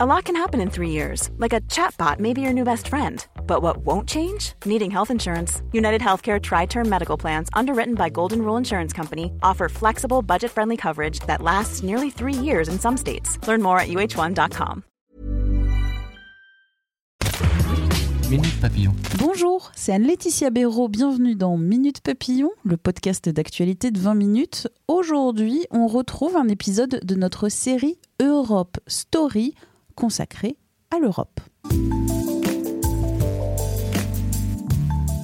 A lot can happen in three years, like a chatbot may be your new best friend. But what won't change? Needing health insurance. United Healthcare Tri Term Medical Plans, underwritten by Golden Rule Insurance Company, offer flexible, budget friendly coverage that lasts nearly three years in some states. Learn more at uh1.com. Minute Papillon. Bonjour, c'est Anne-Laetitia Béraud. Bienvenue dans Minute Papillon, le podcast d'actualité de 20 minutes. Aujourd'hui, on retrouve un épisode de notre série Europe Story consacrée à l'Europe.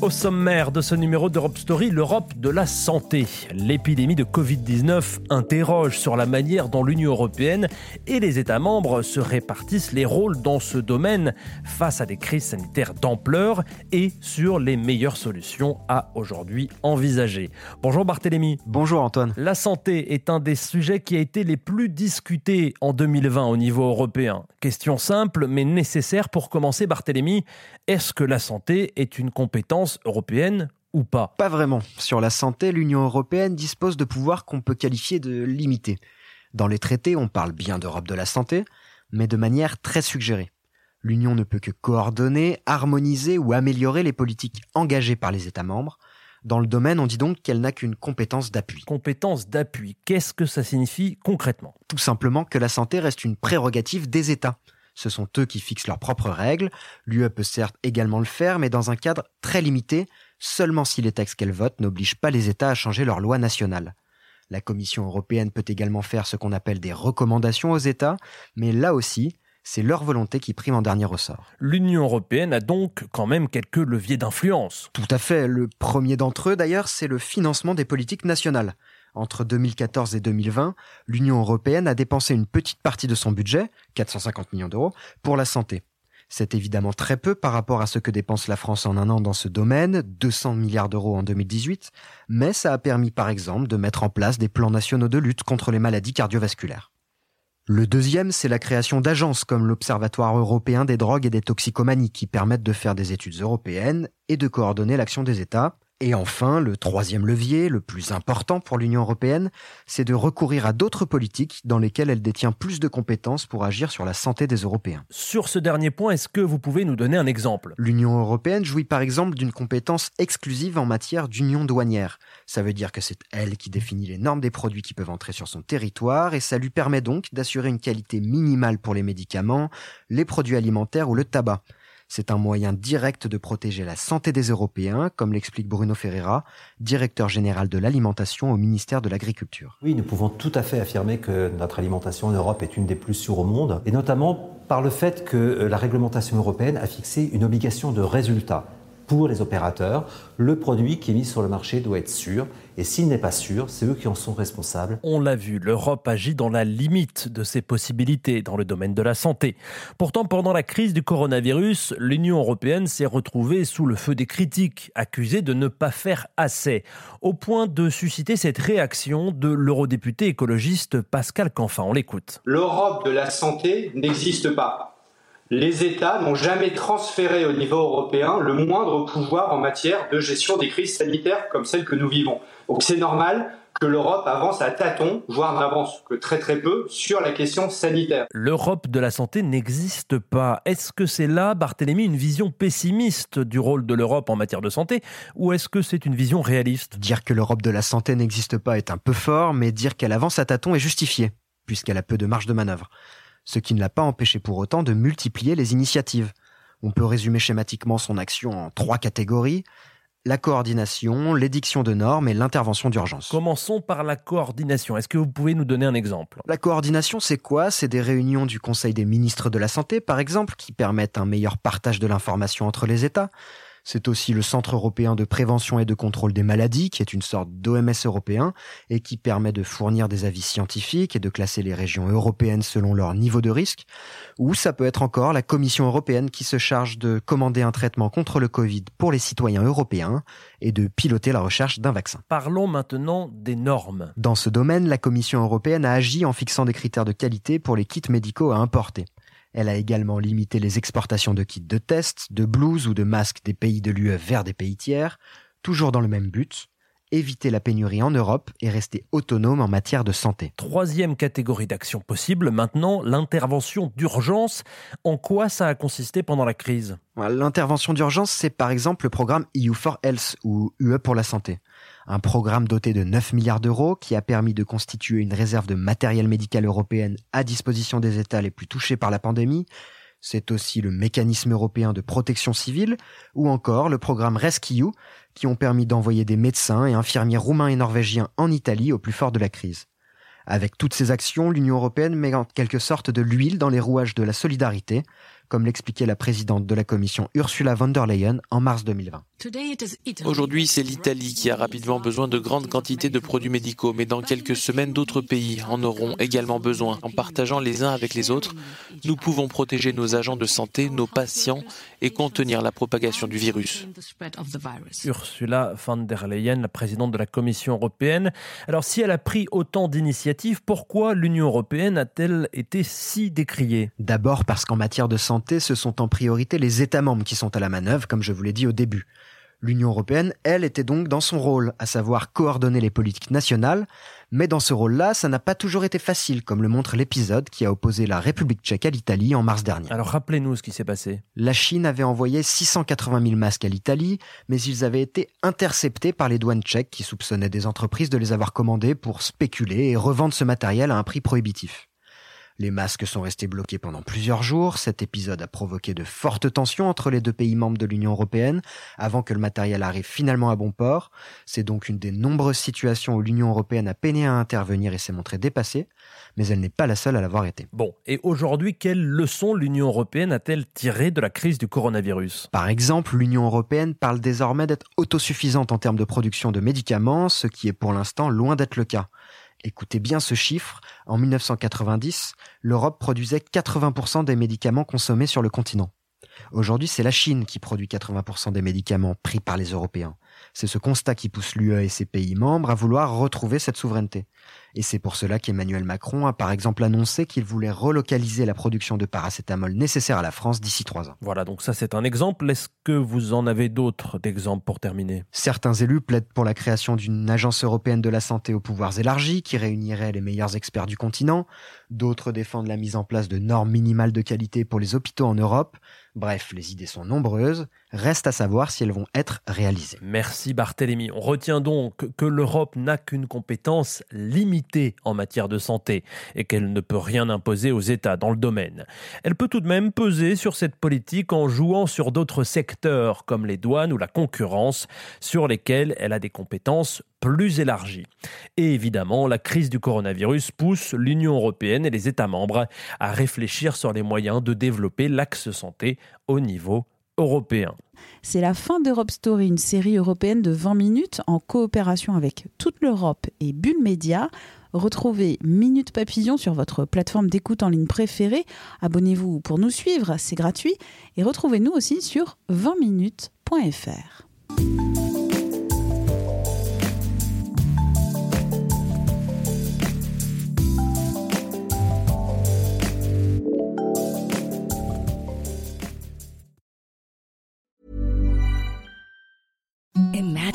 Au sommaire de ce numéro d'Europe Story, l'Europe de la santé. L'épidémie de Covid-19 interroge sur la manière dont l'Union européenne et les États membres se répartissent les rôles dans ce domaine face à des crises sanitaires d'ampleur et sur les meilleures solutions à aujourd'hui envisager. Bonjour Barthélémy. Bonjour Antoine. La santé est un des sujets qui a été les plus discutés en 2020 au niveau européen. Question simple mais nécessaire pour commencer Barthélémy. Est-ce que la santé est une compétence européenne ou pas? Pas vraiment. Sur la santé, l'Union européenne dispose de pouvoirs qu'on peut qualifier de limités. Dans les traités, on parle bien d'Europe de la santé, mais de manière très suggérée. L'Union ne peut que coordonner, harmoniser ou améliorer les politiques engagées par les États membres. Dans le domaine, on dit donc qu'elle n'a qu'une compétence d'appui. Compétence d'appui, qu'est-ce que ça signifie concrètement? Tout simplement que la santé reste une prérogative des États. Ce sont eux qui fixent leurs propres règles. L'UE peut certes également le faire, mais dans un cadre très limité, seulement si les textes qu'elle vote n'obligent pas les États à changer leurs lois nationales. La Commission européenne peut également faire ce qu'on appelle des recommandations aux États, mais là aussi, c'est leur volonté qui prime en dernier ressort. L'Union européenne a donc quand même quelques leviers d'influence. Tout à fait. Le premier d'entre eux, d'ailleurs, c'est le financement des politiques nationales. Entre 2014 et 2020, l'Union européenne a dépensé une petite partie de son budget, 450 millions d'euros, pour la santé. C'est évidemment très peu par rapport à ce que dépense la France en un an dans ce domaine, 200 milliards d'euros en 2018, mais ça a permis par exemple de mettre en place des plans nationaux de lutte contre les maladies cardiovasculaires. Le deuxième, c'est la création d'agences comme l'Observatoire européen des drogues et des toxicomanies qui permettent de faire des études européennes et de coordonner l'action des États, et enfin, le troisième levier, le plus important pour l'Union européenne, c'est de recourir à d'autres politiques dans lesquelles elle détient plus de compétences pour agir sur la santé des Européens. Sur ce dernier point, est-ce que vous pouvez nous donner un exemple? L'Union européenne jouit par exemple d'une compétence exclusive en matière d'union douanière. Ça veut dire que c'est elle qui définit les normes des produits qui peuvent entrer sur son territoire et ça lui permet donc d'assurer une qualité minimale pour les médicaments, les produits alimentaires ou le tabac. C'est un moyen direct de protéger la santé des Européens, comme l'explique Bruno Ferreira, directeur général de l'alimentation au ministère de l'Agriculture. Oui, nous pouvons tout à fait affirmer que notre alimentation en Europe est une des plus sûres au monde, et notamment par le fait que euh, la réglementation européenne a fixé une obligation de résultat pour les opérateurs, le produit qui est mis sur le marché doit être sûr. Et s'il n'est pas sûr, c'est eux qui en sont responsables. On l'a vu, l'Europe agit dans la limite de ses possibilités dans le domaine de la santé. Pourtant, pendant la crise du coronavirus, l'Union européenne s'est retrouvée sous le feu des critiques, accusée de ne pas faire assez, au point de susciter cette réaction de l'eurodéputé écologiste Pascal Canfin. On l'écoute. L'Europe de la santé n'existe pas les États n'ont jamais transféré au niveau européen le moindre pouvoir en matière de gestion des crises sanitaires comme celle que nous vivons. Donc c'est normal que l'Europe avance à tâtons, voire n'avance que très très peu, sur la question sanitaire. L'Europe de la santé n'existe pas. Est-ce que c'est là, Barthélemy, une vision pessimiste du rôle de l'Europe en matière de santé, ou est-ce que c'est une vision réaliste? Dire que l'Europe de la santé n'existe pas est un peu fort, mais dire qu'elle avance à tâtons est justifié, puisqu'elle a peu de marge de manœuvre ce qui ne l'a pas empêché pour autant de multiplier les initiatives. On peut résumer schématiquement son action en trois catégories la coordination, l'édiction de normes et l'intervention d'urgence. Commençons par la coordination. Est-ce que vous pouvez nous donner un exemple? La coordination, c'est quoi? C'est des réunions du Conseil des ministres de la Santé, par exemple, qui permettent un meilleur partage de l'information entre les États. C'est aussi le Centre européen de prévention et de contrôle des maladies, qui est une sorte d'OMS européen et qui permet de fournir des avis scientifiques et de classer les régions européennes selon leur niveau de risque. Ou ça peut être encore la Commission européenne qui se charge de commander un traitement contre le Covid pour les citoyens européens et de piloter la recherche d'un vaccin. Parlons maintenant des normes. Dans ce domaine, la Commission européenne a agi en fixant des critères de qualité pour les kits médicaux à importer. Elle a également limité les exportations de kits de tests, de blouses ou de masques des pays de l'UE vers des pays tiers, toujours dans le même but, éviter la pénurie en Europe et rester autonome en matière de santé. Troisième catégorie d'action possible, maintenant l'intervention d'urgence. En quoi ça a consisté pendant la crise? L'intervention d'urgence, c'est par exemple le programme EU for Health ou UE pour la santé. Un programme doté de 9 milliards d'euros qui a permis de constituer une réserve de matériel médical européenne à disposition des États les plus touchés par la pandémie. C'est aussi le mécanisme européen de protection civile ou encore le programme Rescue qui ont permis d'envoyer des médecins et infirmiers roumains et norvégiens en Italie au plus fort de la crise. Avec toutes ces actions, l'Union européenne met en quelque sorte de l'huile dans les rouages de la solidarité, comme l'expliquait la présidente de la Commission Ursula von der Leyen en mars 2020. Aujourd'hui, c'est l'Italie qui a rapidement besoin de grandes quantités de produits médicaux, mais dans quelques semaines, d'autres pays en auront également besoin. En partageant les uns avec les autres, nous pouvons protéger nos agents de santé, nos patients et contenir la propagation du virus. Ursula von der Leyen, la présidente de la Commission européenne. Alors, si elle a pris autant d'initiatives, pourquoi l'Union européenne a-t-elle été si décriée? D'abord parce qu'en matière de santé, ce sont en priorité les États membres qui sont à la manœuvre, comme je vous l'ai dit au début. L'Union européenne, elle, était donc dans son rôle, à savoir coordonner les politiques nationales, mais dans ce rôle-là, ça n'a pas toujours été facile, comme le montre l'épisode qui a opposé la République tchèque à l'Italie en mars dernier. Alors rappelez-nous ce qui s'est passé. La Chine avait envoyé 680 000 masques à l'Italie, mais ils avaient été interceptés par les douanes tchèques qui soupçonnaient des entreprises de les avoir commandés pour spéculer et revendre ce matériel à un prix prohibitif. Les masques sont restés bloqués pendant plusieurs jours. Cet épisode a provoqué de fortes tensions entre les deux pays membres de l'Union européenne avant que le matériel arrive finalement à bon port. C'est donc une des nombreuses situations où l'Union européenne a peiné à intervenir et s'est montrée dépassée, mais elle n'est pas la seule à l'avoir été. Bon, et aujourd'hui, quelles leçons l'Union européenne a-t-elle tirées de la crise du coronavirus? Par exemple, l'Union européenne parle désormais d'être autosuffisante en termes de production de médicaments, ce qui est pour l'instant loin d'être le cas. Écoutez bien ce chiffre, en 1990, l'Europe produisait 80% des médicaments consommés sur le continent. Aujourd'hui, c'est la Chine qui produit 80% des médicaments pris par les Européens. C'est ce constat qui pousse l'UE et ses pays membres à vouloir retrouver cette souveraineté. Et c'est pour cela qu'Emmanuel Macron a par exemple annoncé qu'il voulait relocaliser la production de paracétamol nécessaire à la France d'ici trois ans. Voilà, donc ça c'est un exemple. Est-ce que vous en avez d'autres d'exemples pour terminer? Certains élus plaident pour la création d'une agence européenne de la santé aux pouvoirs élargis qui réunirait les meilleurs experts du continent. D'autres défendent la mise en place de normes minimales de qualité pour les hôpitaux en Europe. Bref, les idées sont nombreuses. Reste à savoir si elles vont être réalisées. Merci Barthélémy. On retient donc que l'Europe n'a qu'une compétence limitée en matière de santé et qu'elle ne peut rien imposer aux États dans le domaine. Elle peut tout de même peser sur cette politique en jouant sur d'autres secteurs comme les douanes ou la concurrence sur lesquels elle a des compétences plus élargies. Et évidemment, la crise du coronavirus pousse l'Union européenne et les États membres à réfléchir sur les moyens de développer l'axe santé au niveau européen. C'est la fin d'Europe Story, une série européenne de 20 minutes en coopération avec toute l'Europe et Bulle Média. Retrouvez Minute Papillon sur votre plateforme d'écoute en ligne préférée. Abonnez-vous pour nous suivre, c'est gratuit. Et retrouvez-nous aussi sur 20minutes.fr.